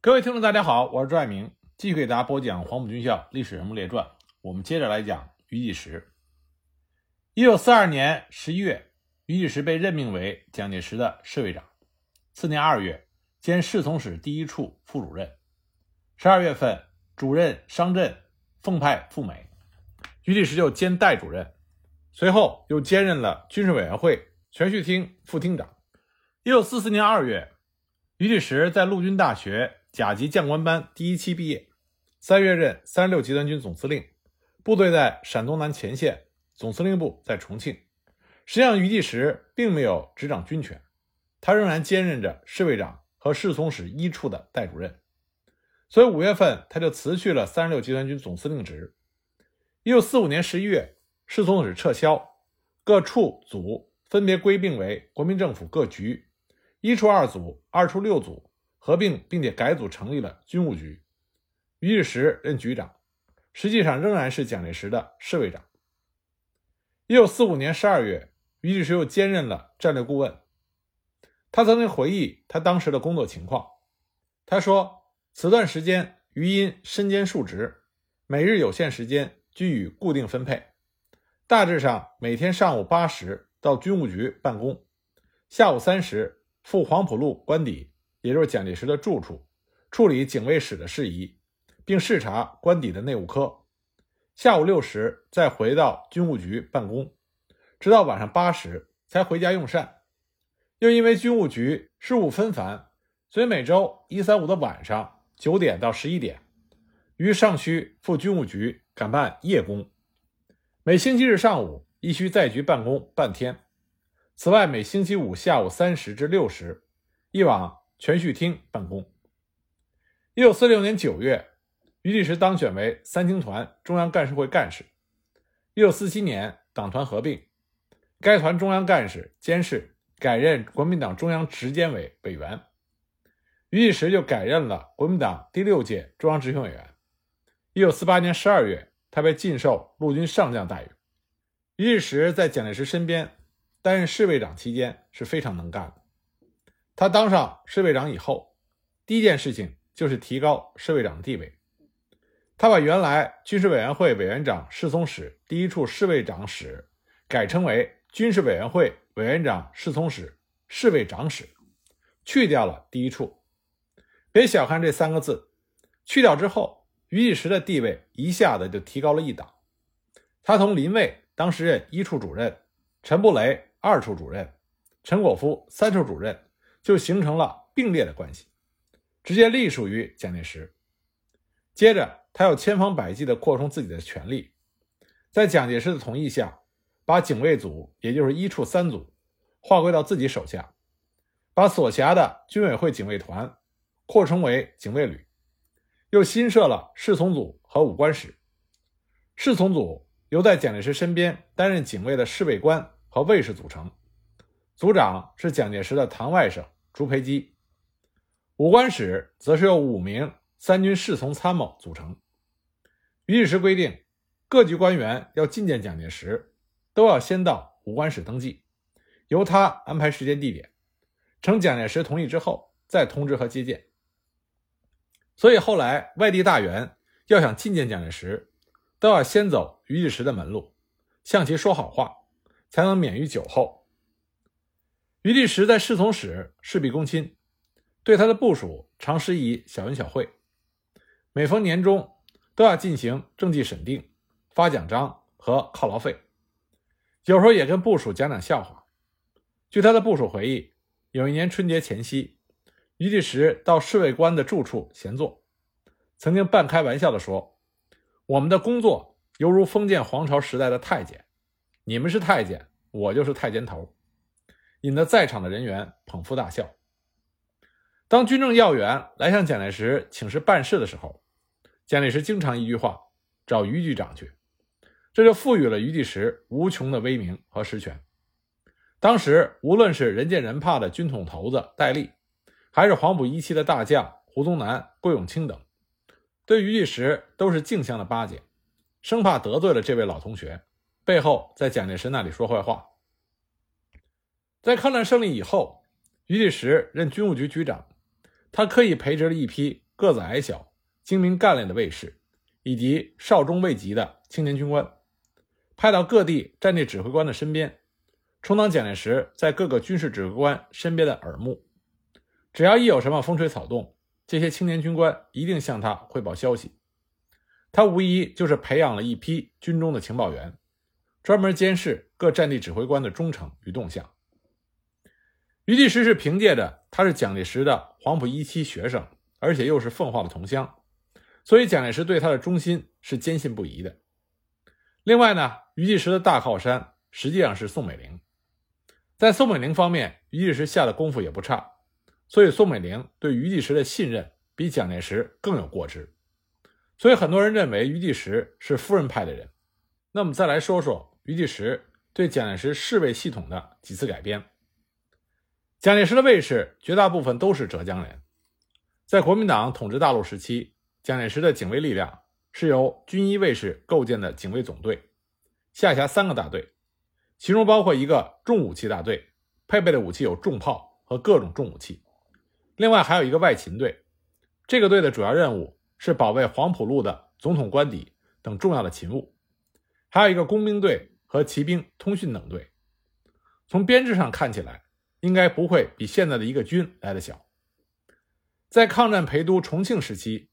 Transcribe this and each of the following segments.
各位听众，大家好，我是朱爱明，继续给大家播讲《黄埔军校历史人物列传》。我们接着来讲于第时。一九四二年十一月，于第时被任命为蒋介石的侍卫长，次年二月兼侍从室第一处副主任。十二月份，主任商震奉派赴美，于第时就兼代主任，随后又兼任了军事委员会全序厅副厅长。一九四四年二月，于第时在陆军大学。甲级将官班第一期毕业，三月任三十六集团军总司令，部队在陕东南前线，总司令部在重庆。实际上，余第时并没有执掌军权，他仍然兼任着侍卫长和侍从室一处的代主任。所以五月份他就辞去了三十六集团军总司令职。一九四五年十一月，侍从室撤销，各处组分别归并为国民政府各局，一处二组，二处六组。合并并且改组成立了军务局，于日时任局长，实际上仍然是蒋介石的侍卫长。一九四五年十二月，于日时又兼任了战略顾问。他曾经回忆他当时的工作情况，他说：“此段时间余因身兼数职，每日有限时间均予固定分配，大致上每天上午八时到军务局办公，下午三时赴黄埔路官邸。”也就是蒋介石的住处，处理警卫室的事宜，并视察官邸的内务科。下午六时再回到军务局办公，直到晚上八时才回家用膳。又因为军务局事务纷繁，所以每周一、三、五的晚上九点到十一点，于尚需赴军务局赶办夜工。每星期日上午亦需在局办公半天。此外，每星期五下午三时至六时，一往。全序厅办公。一九四六年九月，余第时当选为三青团中央干事会干事。一九四七年，党团合并，该团中央干事监事改任国民党中央执监委委员，余第时就改任了国民党第六届中央执行委员。一九四八年十二月，他被晋授陆军上将待遇。余第时在蒋介石身边担任侍卫长期间是非常能干的。他当上侍卫长以后，第一件事情就是提高侍卫长的地位。他把原来军事委员会委员长侍从室第一处侍卫长室改称为军事委员会委员长侍从室侍卫长室，去掉了第一处。别小看这三个字，去掉之后，于第时的地位一下子就提高了一档。他同林蔚当时任一处主任，陈布雷二处主任，陈果夫三处主任。就形成了并列的关系，直接隶属于蒋介石。接着，他又千方百计地扩充自己的权力，在蒋介石的同意下，把警卫组，也就是一处三组，划归到自己手下，把所辖的军委会警卫团扩充为警卫旅，又新设了侍从组和武官室。侍从组由在蒋介石身边担任警卫的侍卫官和卫士组成，组长是蒋介石的堂外甥。朱培基，武官室则是由五名三军侍从参谋组成。于第时规定，各级官员要觐见蒋介石，都要先到武官室登记，由他安排时间地点，呈蒋介石同意之后再通知和接见。所以后来外地大员要想觐见蒋介石，都要先走于第时的门路，向其说好话，才能免于酒后。余第时在侍从室事必躬亲，对他的部署常施以小恩小惠。每逢年终，都要进行政绩审定、发奖章和犒劳费。有时候也跟部属讲讲笑话。据他的部属回忆，有一年春节前夕，余第时到侍卫官的住处闲坐，曾经半开玩笑地说：“我们的工作犹如封建皇朝时代的太监，你们是太监，我就是太监头。”引得在场的人员捧腹大笑。当军政要员来向蒋介石请示办事的时候，蒋介石经常一句话：“找于局长去。”这就赋予了于第时无穷的威名和实权。当时，无论是人见人怕的军统头子戴笠，还是黄埔一期的大将胡宗南、郭永清等，对于第时都是竞相的巴结，生怕得罪了这位老同学，背后在蒋介石那里说坏话。在抗战胜利以后，余第时任军务局局长，他刻意培植了一批个子矮小、精明干练的卫士，以及少中未及的青年军官，派到各地战地指挥官的身边，充当蒋介石在各个军事指挥官身边的耳目。只要一有什么风吹草动，这些青年军官一定向他汇报消息。他无疑就是培养了一批军中的情报员，专门监视各战地指挥官的忠诚与动向。余第时是凭借着他是蒋介石的黄埔一期学生，而且又是奉化的同乡，所以蒋介石对他的忠心是坚信不疑的。另外呢，余第时的大靠山实际上是宋美龄，在宋美龄方面，余第时下的功夫也不差，所以宋美龄对余第时的信任比蒋介石更有过之。所以很多人认为余第时是夫人派的人。那我们再来说说余第时对蒋介石侍卫系统的几次改编。蒋介石的卫士绝大部分都是浙江人。在国民党统治大陆时期，蒋介石的警卫力量是由军医卫士构建的警卫总队，下辖三个大队，其中包括一个重武器大队，配备的武器有重炮和各种重武器。另外还有一个外勤队，这个队的主要任务是保卫黄埔路的总统官邸等重要的勤务，还有一个工兵队和骑兵通讯等队。从编制上看起来。应该不会比现在的一个军来的小。在抗战陪都重庆时期，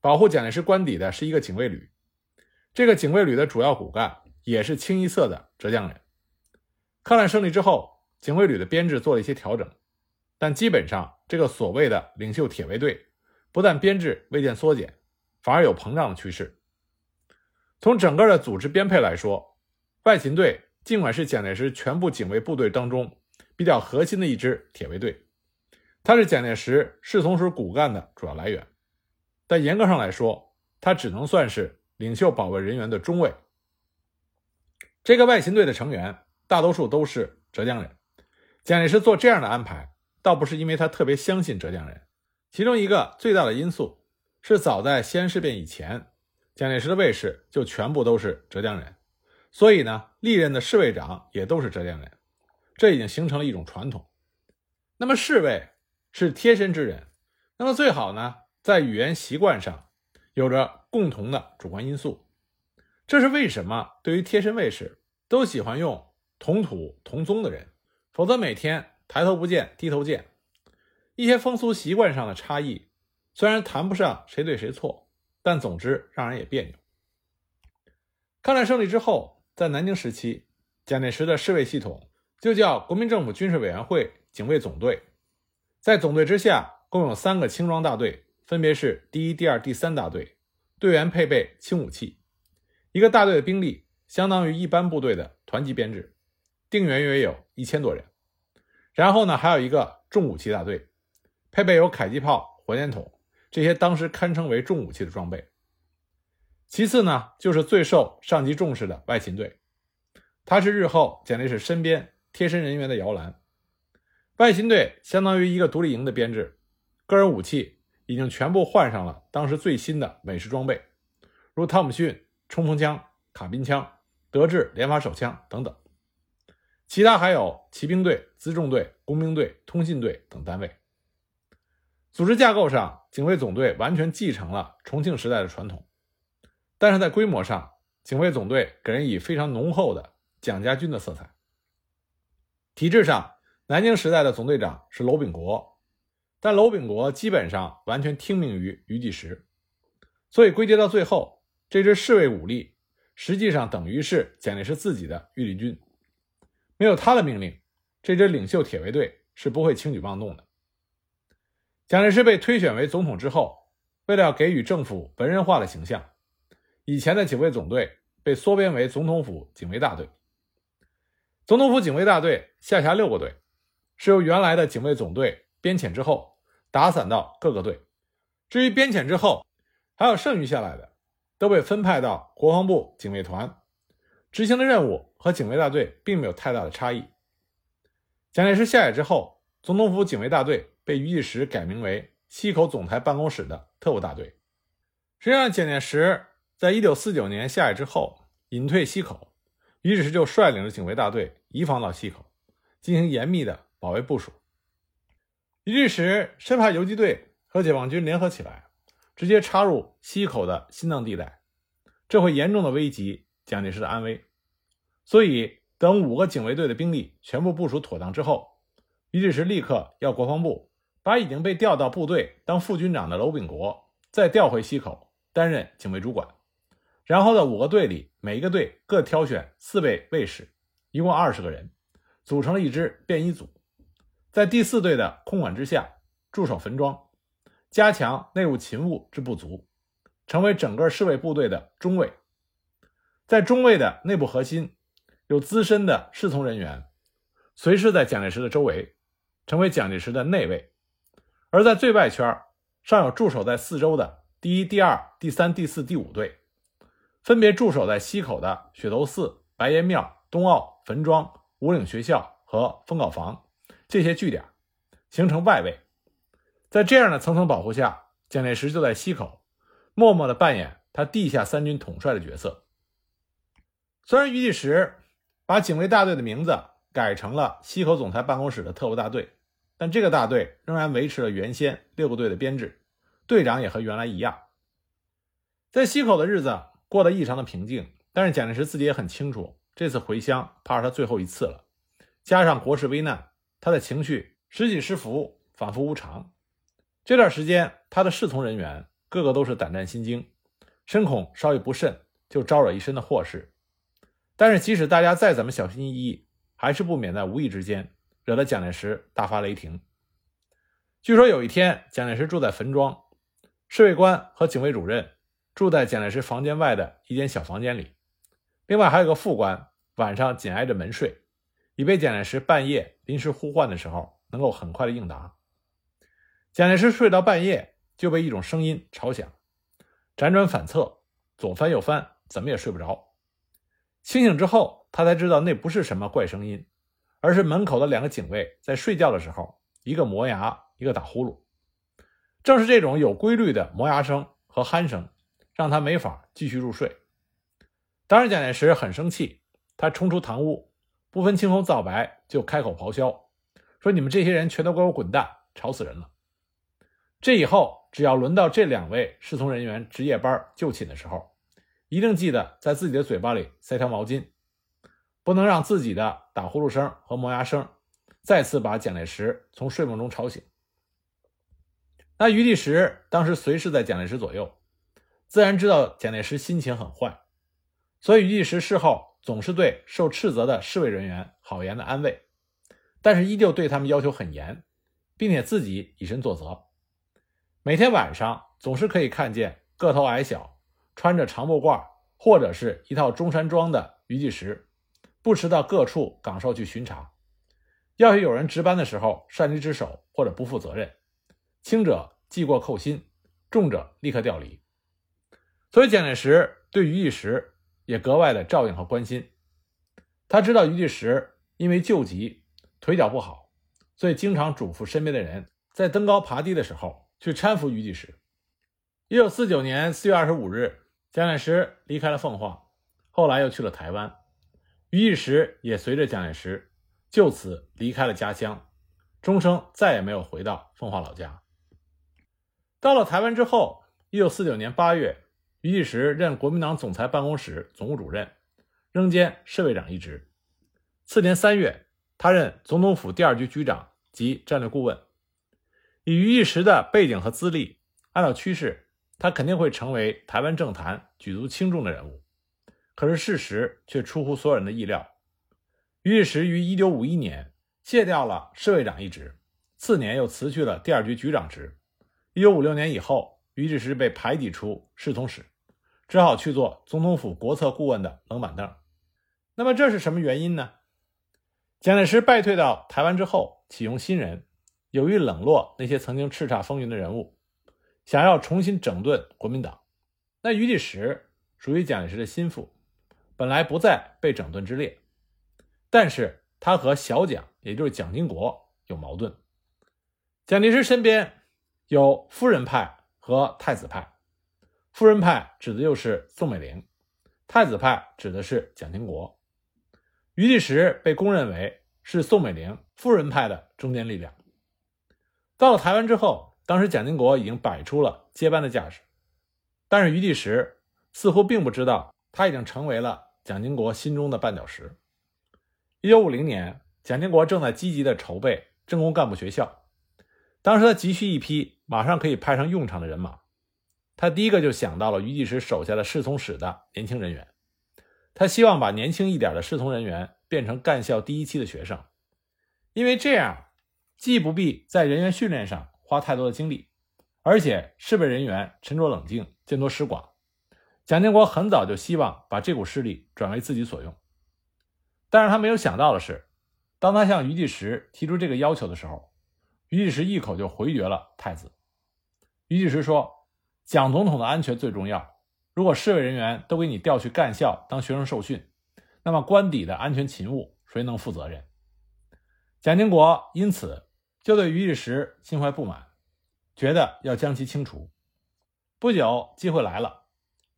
保护蒋介石官邸的是一个警卫旅，这个警卫旅的主要骨干也是清一色的浙江人。抗战胜利之后，警卫旅的编制做了一些调整，但基本上这个所谓的领袖铁卫队，不但编制未见缩减，反而有膨胀的趋势。从整个的组织编配来说，外勤队尽管是蒋介石全部警卫部队当中。比较核心的一支铁卫队，它是蒋介石侍从室骨干的主要来源，但严格上来说，它只能算是领袖保卫人员的中尉。这个外勤队的成员大多数都是浙江人，蒋介石做这样的安排，倒不是因为他特别相信浙江人，其中一个最大的因素是早在西安事变以前，蒋介石的卫士就全部都是浙江人，所以呢，历任的侍卫长也都是浙江人。这已经形成了一种传统。那么侍卫是贴身之人，那么最好呢，在语言习惯上有着共同的主观因素。这是为什么？对于贴身卫士，都喜欢用同土同宗的人，否则每天抬头不见低头见。一些风俗习惯上的差异，虽然谈不上谁对谁错，但总之让人也别扭。抗战胜利之后，在南京时期，蒋介石的侍卫系统。就叫国民政府军事委员会警卫总队，在总队之下共有三个轻装大队，分别是第一、第二、第三大队，队员配备轻武器。一个大队的兵力相当于一般部队的团级编制，定员约有一千多人。然后呢，还有一个重武器大队，配备有迫击炮、火箭筒这些当时堪称为重武器的装备。其次呢，就是最受上级重视的外勤队，它是日后蒋介石身边。贴身人员的摇篮，外勤队相当于一个独立营的编制，个人武器已经全部换上了当时最新的美式装备，如汤姆逊冲锋枪、卡宾枪、德制连发手枪等等。其他还有骑兵队、辎重队、工兵队、通信队等单位。组织架构上，警卫总队完全继承了重庆时代的传统，但是在规模上，警卫总队给人以非常浓厚的蒋家军的色彩。体制上，南京时代的总队长是娄秉国，但娄秉国基本上完全听命于余济时，所以归结到最后，这支侍卫武力实际上等于是蒋介石自己的御林军，没有他的命令，这支领袖铁卫队是不会轻举妄动的。蒋介石被推选为总统之后，为了给予政府文人化的形象，以前的警卫总队被缩编为总统府警卫大队。总统府警卫大队下辖六个队，是由原来的警卫总队编遣之后打散到各个队。至于编遣之后还有剩余下来的，都被分派到国防部警卫团，执行的任务和警卫大队并没有太大的差异。蒋介石下野之后，总统府警卫大队被余第时改名为西口总台办公室的特务大队。实际上，蒋介石在一九四九年下野之后隐退西口。于是就率领着警卫大队移防到西口，进行严密的保卫部署。于是深怕游击队和解放军联合起来，直接插入西口的心脏地带，这会严重的危及蒋介石的安危。所以，等五个警卫队的兵力全部部署妥当之后，于志时立刻要国防部把已经被调到部队当副军长的娄炳国再调回西口担任警卫主管。然后在五个队里，每一个队各挑选四位卫士，一共二十个人，组成了一支便衣组，在第四队的空管之下驻守坟庄，加强内务勤务之不足，成为整个侍卫部队的中卫。在中卫的内部核心，有资深的侍从人员，随时在蒋介石的周围，成为蒋介石的内卫；而在最外圈，尚有驻守在四周的第一、第二、第三、第四、第五队。分别驻守在西口的雪头寺、白岩庙、东澳、坟庄、五岭学校和封稿房这些据点，形成外围。在这样的层层保护下，蒋介石就在西口默默地扮演他地下三军统帅的角色。虽然余继时把警卫大队的名字改成了西口总裁办公室的特务大队，但这个大队仍然维持了原先六个队的编制，队长也和原来一样。在西口的日子。过得异常的平静，但是蒋介石自己也很清楚，这次回乡怕是他最后一次了。加上国事危难，他的情绪时起时伏，反复无常。这段时间，他的侍从人员个个都是胆战心惊，深恐稍一不慎就招惹一身的祸事。但是，即使大家再怎么小心翼翼，还是不免在无意之间惹得蒋介石大发雷霆。据说有一天，蒋介石住在坟庄，侍卫官和警卫主任。住在蒋介石房间外的一间小房间里，另外还有个副官，晚上紧挨着门睡，以备蒋介石半夜临时呼唤的时候能够很快的应答。蒋介石睡到半夜就被一种声音吵醒，辗转反侧，左翻右翻，怎么也睡不着。清醒之后，他才知道那不是什么怪声音，而是门口的两个警卫在睡觉的时候，一个磨牙，一个打呼噜。正是这种有规律的磨牙声和鼾声。让他没法继续入睡。当时蒋介石很生气，他冲出堂屋，不分青红皂白就开口咆哮，说：“你们这些人全都给我滚蛋，吵死人了！”这以后，只要轮到这两位侍从人员值夜班就寝的时候，一定记得在自己的嘴巴里塞条毛巾，不能让自己的打呼噜声和磨牙声再次把蒋介石从睡梦中吵醒。那余立时当时随时在蒋介石左右。自然知道蒋介石心情很坏，所以于第时事后总是对受斥责的侍卫人员好言的安慰，但是依旧对他们要求很严，并且自己以身作则。每天晚上总是可以看见个头矮小、穿着长布褂或者是一套中山装的于继时，不时到各处岗哨去巡查。要是有人值班的时候擅离职守或者不负责任，轻者记过扣薪，重者立刻调离。所以蒋介石对于义时也格外的照应和关心。他知道于第时因为救急腿脚不好，所以经常嘱咐身边的人在登高爬低的时候去搀扶于第时。一九四九年四月二十五日，蒋介石离开了凤凰，后来又去了台湾。于第时也随着蒋介石就此离开了家乡，终生再也没有回到凤凰老家。到了台湾之后，一九四九年八月。余继时任国民党总裁办公室总务主任，仍兼侍卫长一职。次年三月，他任总统府第二局局长及战略顾问。以余继时的背景和资历，按照趋势，他肯定会成为台湾政坛举足轻重的人物。可是事实却出乎所有人的意料。余继时于1951年卸掉了侍卫长一职，次年又辞去了第二局局长职。1956年以后，余继时被排挤出侍从室。只好去做总统府国策顾问的冷板凳。那么这是什么原因呢？蒋介石败退到台湾之后，启用新人，有意冷落那些曾经叱咤风云的人物，想要重新整顿国民党。那余立时属于蒋介石的心腹，本来不在被整顿之列，但是他和小蒋，也就是蒋经国有矛盾。蒋介石身边有夫人派和太子派。夫人派指的就是宋美龄，太子派指的是蒋经国。余立时被公认为是宋美龄夫人派的中坚力量。到了台湾之后，当时蒋经国已经摆出了接班的架势，但是余第时似乎并不知道，他已经成为了蒋经国心中的绊脚石。一九五零年，蒋经国正在积极的筹备政工干部学校，当时他急需一批马上可以派上用场的人马，他第一个就想到了于第时手下的侍从室的年轻人员，他希望把年轻一点的侍从人员变成干校第一期的学生，因为这样既不必在人员训练上花太多的精力。而且侍卫人员沉着冷静，见多识广。蒋经国很早就希望把这股势力转为自己所用，但是他没有想到的是，当他向于第时提出这个要求的时候，于第时一口就回绝了太子。于第时说：“蒋总统的安全最重要，如果侍卫人员都给你调去干校当学生受训，那么官邸的安全勤务谁能负责任？”蒋经国因此就对于第时心怀不满。觉得要将其清除。不久，机会来了。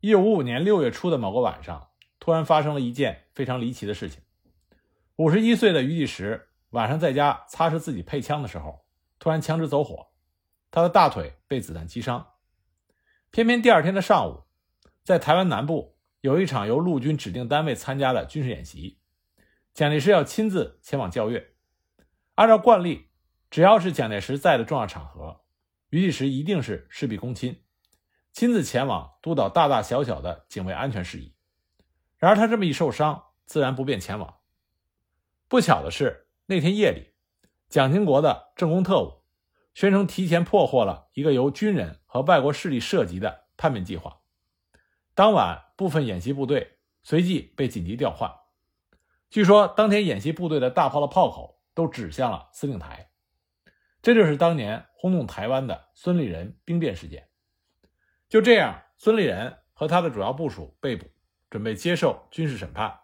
一九五五年六月初的某个晚上，突然发生了一件非常离奇的事情。五十一岁的于第时晚上在家擦拭自己配枪的时候，突然枪支走火，他的大腿被子弹击伤。偏偏第二天的上午，在台湾南部有一场由陆军指定单位参加的军事演习，蒋介石要亲自前往教阅。按照惯例，只要是蒋介石在的重要场合。于第时一定是事必躬亲，亲自前往督导大大小小的警卫安全事宜。然而他这么一受伤，自然不便前往。不巧的是，那天夜里，蒋经国的政工特务宣称提前破获了一个由军人和外国势力涉及的叛变计划。当晚，部分演习部队随即被紧急调换。据说，当天演习部队的大炮的炮口都指向了司令台。这就是当年轰动台湾的孙立人兵变事件。就这样，孙立人和他的主要部署被捕，准备接受军事审判。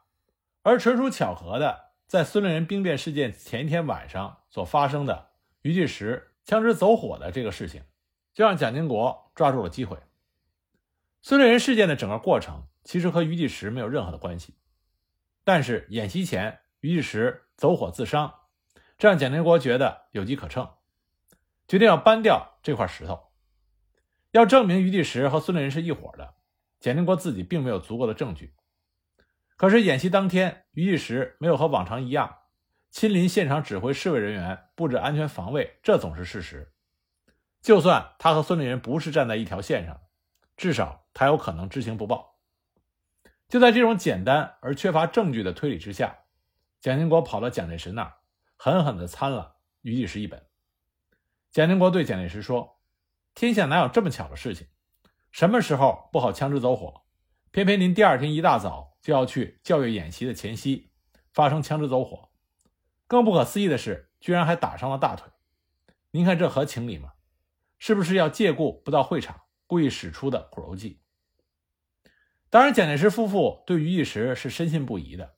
而纯属巧合的，在孙立人兵变事件前一天晚上所发生的于第时枪支走火的这个事情，就让蒋经国抓住了机会。孙立人事件的整个过程其实和于第时没有任何的关系，但是演习前于第时走火自伤，这让蒋经国觉得有机可乘。决定要搬掉这块石头，要证明于第时和孙立人是一伙的。蒋经国自己并没有足够的证据。可是演习当天，于第时没有和往常一样亲临现场指挥侍卫人员布置安全防卫，这总是事实。就算他和孙立人不是站在一条线上，至少他有可能知情不报。就在这种简单而缺乏证据的推理之下，蒋经国跑到蒋介石那儿，狠狠地参了于第时一本。蒋经国对蒋介石说：“天下哪有这么巧的事情？什么时候不好枪支走火，偏偏您第二天一大早就要去教育演习的前夕发生枪支走火？更不可思议的是，居然还打伤了大腿。您看这合情理吗？是不是要借故不到会场，故意使出的苦肉计？”当然，蒋介石夫妇对于第时是深信不疑的，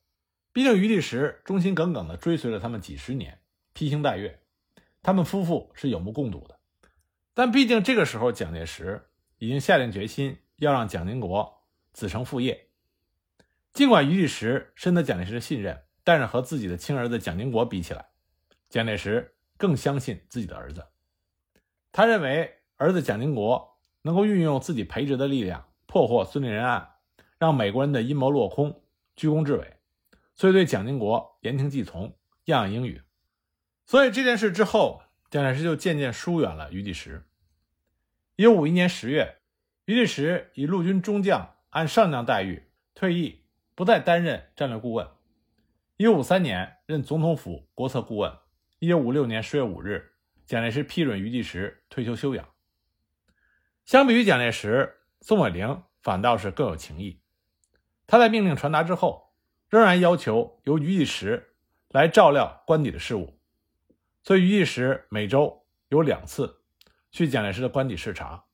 毕竟于第时忠心耿耿地追随了他们几十年，披星戴月。他们夫妇是有目共睹的，但毕竟这个时候，蒋介石已经下定决心要让蒋经国子承父业。尽管于第时深得蒋介石的信任，但是和自己的亲儿子蒋经国比起来，蒋介石更相信自己的儿子。他认为儿子蒋经国能够运用自己培植的力量破获孙立人案，让美国人的阴谋落空，居功至伟，所以对蒋经国言听计从，样样应允。所以这件事之后，蒋介石就渐渐疏远了于第时。一九五一年十月，于第时以陆军中将按上将待遇退役，不再担任战略顾问。一九五三年任总统府国策顾问。一九五六年十月五日，蒋介石批准于第时退休休养。相比于蒋介石，宋美龄反倒是更有情义。他在命令传达之后，仍然要求由于第时来照料官邸的事务。所以，于第时每周有两次去蒋介石的官邸视察。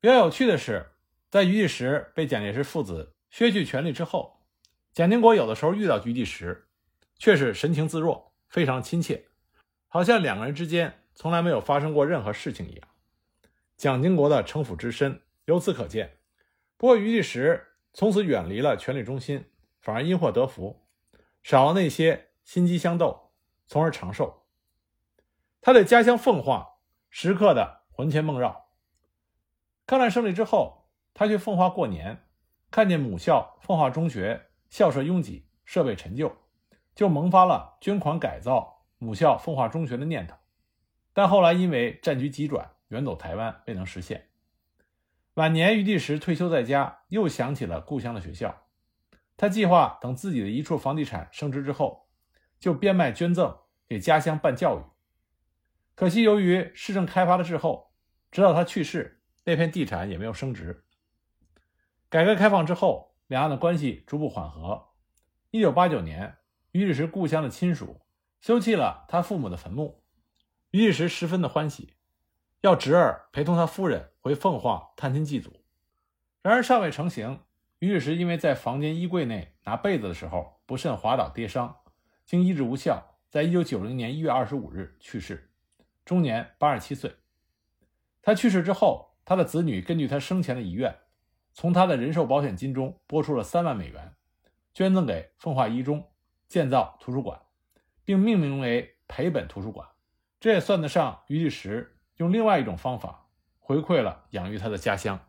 比较有趣的是，在于第时被蒋介石父子削去权力之后，蒋经国有的时候遇到于第时，却是神情自若，非常亲切，好像两个人之间从来没有发生过任何事情一样。蒋经国的城府之深，由此可见。不过，于第时从此远离了权力中心，反而因祸得福，少了那些心机相斗，从而长寿。他对家乡奉化时刻的魂牵梦绕。抗战胜利之后，他去奉化过年，看见母校奉化中学校舍拥挤，设备陈旧，就萌发了捐款改造母校奉化中学的念头。但后来因为战局急转，远走台湾，未能实现。晚年，余第时退休在家，又想起了故乡的学校。他计划等自己的一处房地产升值之后，就变卖捐赠给家乡办教育。可惜，由于市政开发的滞后，直到他去世，那片地产也没有升值。改革开放之后，两岸的关系逐步缓和。一九八九年，余第时故乡的亲属修葺了他父母的坟墓，余第时十分的欢喜，要侄儿陪同他夫人回凤凰探亲祭祖。然而尚未成行，余第时因为在房间衣柜内拿被子的时候不慎滑倒跌伤，经医治无效，在一九九零年一月二十五日去世。终年八十七岁。他去世之后，他的子女根据他生前的遗愿，从他的人寿保险金中拨出了三万美元，捐赠给奉化一中建造图书馆，并命名为培本图书馆。这也算得上余第时用另外一种方法回馈了养育他的家乡。